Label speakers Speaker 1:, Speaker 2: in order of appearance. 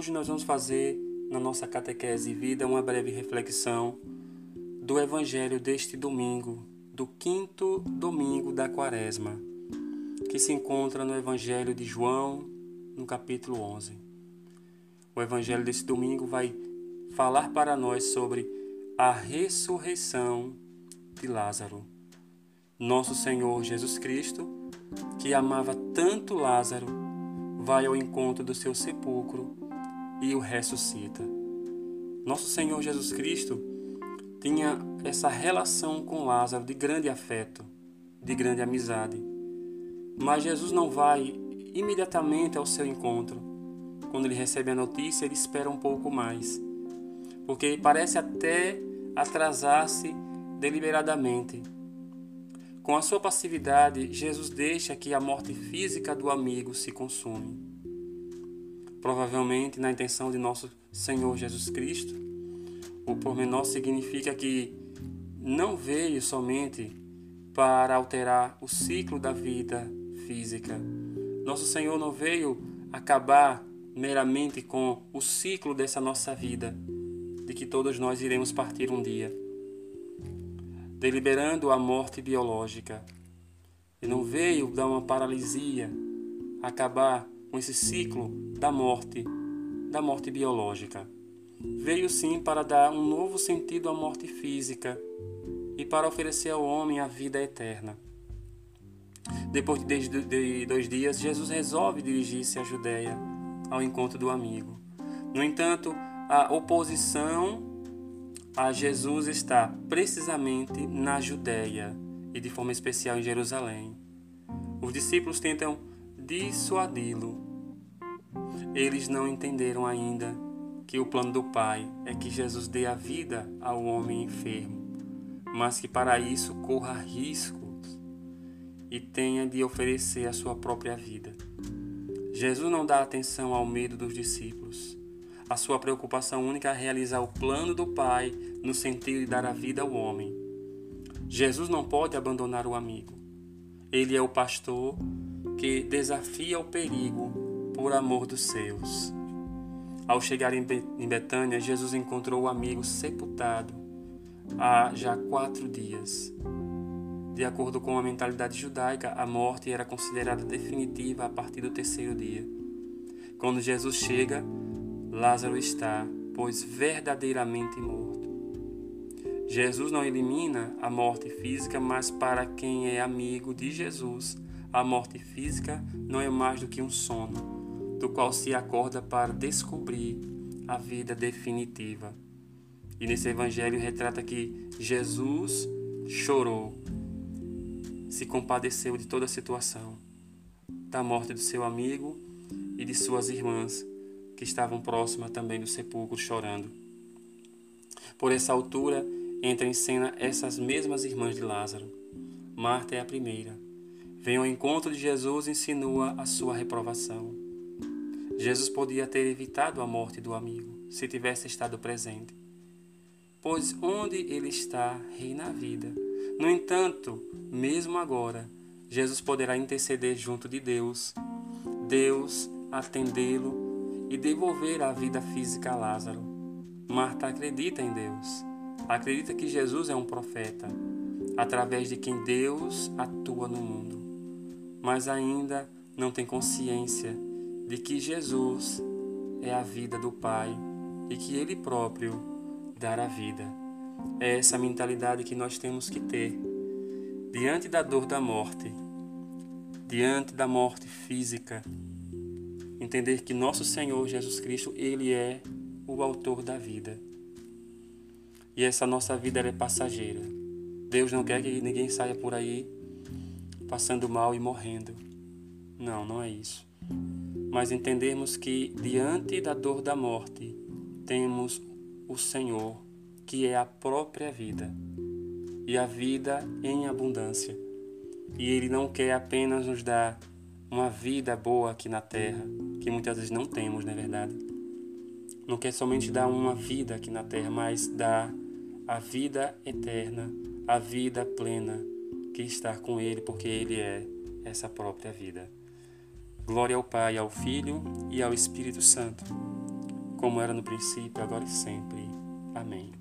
Speaker 1: hoje nós vamos fazer na nossa catequese vida uma breve reflexão do evangelho deste domingo, do quinto domingo da quaresma, que se encontra no evangelho de João, no capítulo 11. O evangelho deste domingo vai falar para nós sobre a ressurreição de Lázaro. Nosso Senhor Jesus Cristo, que amava tanto Lázaro, vai ao encontro do seu sepulcro e o ressuscita. Nosso Senhor Jesus Cristo tinha essa relação com Lázaro de grande afeto, de grande amizade. Mas Jesus não vai imediatamente ao seu encontro. Quando ele recebe a notícia, ele espera um pouco mais, porque parece até atrasar-se deliberadamente. Com a sua passividade, Jesus deixa que a morte física do amigo se consume. Provavelmente na intenção de nosso Senhor Jesus Cristo, o pormenor significa que não veio somente para alterar o ciclo da vida física. Nosso Senhor não veio acabar meramente com o ciclo dessa nossa vida, de que todos nós iremos partir um dia, deliberando a morte biológica. E não veio dar uma paralisia, acabar com esse ciclo da morte, da morte biológica. Veio sim para dar um novo sentido à morte física e para oferecer ao homem a vida eterna. Depois de dois dias, Jesus resolve dirigir-se à Judéia, ao encontro do amigo. No entanto, a oposição a Jesus está precisamente na Judéia e de forma especial em Jerusalém. Os discípulos tentam dissuadi-lo. Eles não entenderam ainda que o plano do Pai é que Jesus dê a vida ao homem enfermo, mas que para isso corra riscos e tenha de oferecer a sua própria vida. Jesus não dá atenção ao medo dos discípulos. A sua preocupação única é realizar o plano do Pai no sentido de dar a vida ao homem. Jesus não pode abandonar o amigo. Ele é o pastor que desafia o perigo por amor dos seus. Ao chegar em Betânia, Jesus encontrou o amigo sepultado há já quatro dias. De acordo com a mentalidade judaica, a morte era considerada definitiva a partir do terceiro dia. Quando Jesus chega, Lázaro está, pois verdadeiramente morto. Jesus não elimina a morte física, mas para quem é amigo de Jesus, a morte física não é mais do que um sono do qual se acorda para descobrir a vida definitiva. E nesse evangelho retrata que Jesus chorou, se compadeceu de toda a situação, da morte do seu amigo e de suas irmãs, que estavam próximas também do sepulcro chorando. Por essa altura, entra em cena essas mesmas irmãs de Lázaro. Marta é a primeira. Vem ao encontro de Jesus e insinua a sua reprovação. Jesus podia ter evitado a morte do amigo se tivesse estado presente, pois onde ele está, reina a vida. No entanto, mesmo agora, Jesus poderá interceder junto de Deus, Deus atendê-lo e devolver a vida física a Lázaro. Marta acredita em Deus, acredita que Jesus é um profeta, através de quem Deus atua no mundo, mas ainda não tem consciência de que Jesus é a vida do Pai e que Ele próprio dará vida. É essa mentalidade que nós temos que ter diante da dor da morte, diante da morte física. Entender que nosso Senhor Jesus Cristo, Ele é o autor da vida. E essa nossa vida é passageira. Deus não quer que ninguém saia por aí passando mal e morrendo. Não, não é isso mas entendermos que diante da dor da morte temos o Senhor, que é a própria vida, e a vida em abundância. E Ele não quer apenas nos dar uma vida boa aqui na terra, que muitas vezes não temos, não é verdade? Não quer somente dar uma vida aqui na terra, mas dar a vida eterna, a vida plena, que está com Ele, porque Ele é essa própria vida. Glória ao Pai, ao Filho e ao Espírito Santo, como era no princípio, agora e sempre. Amém.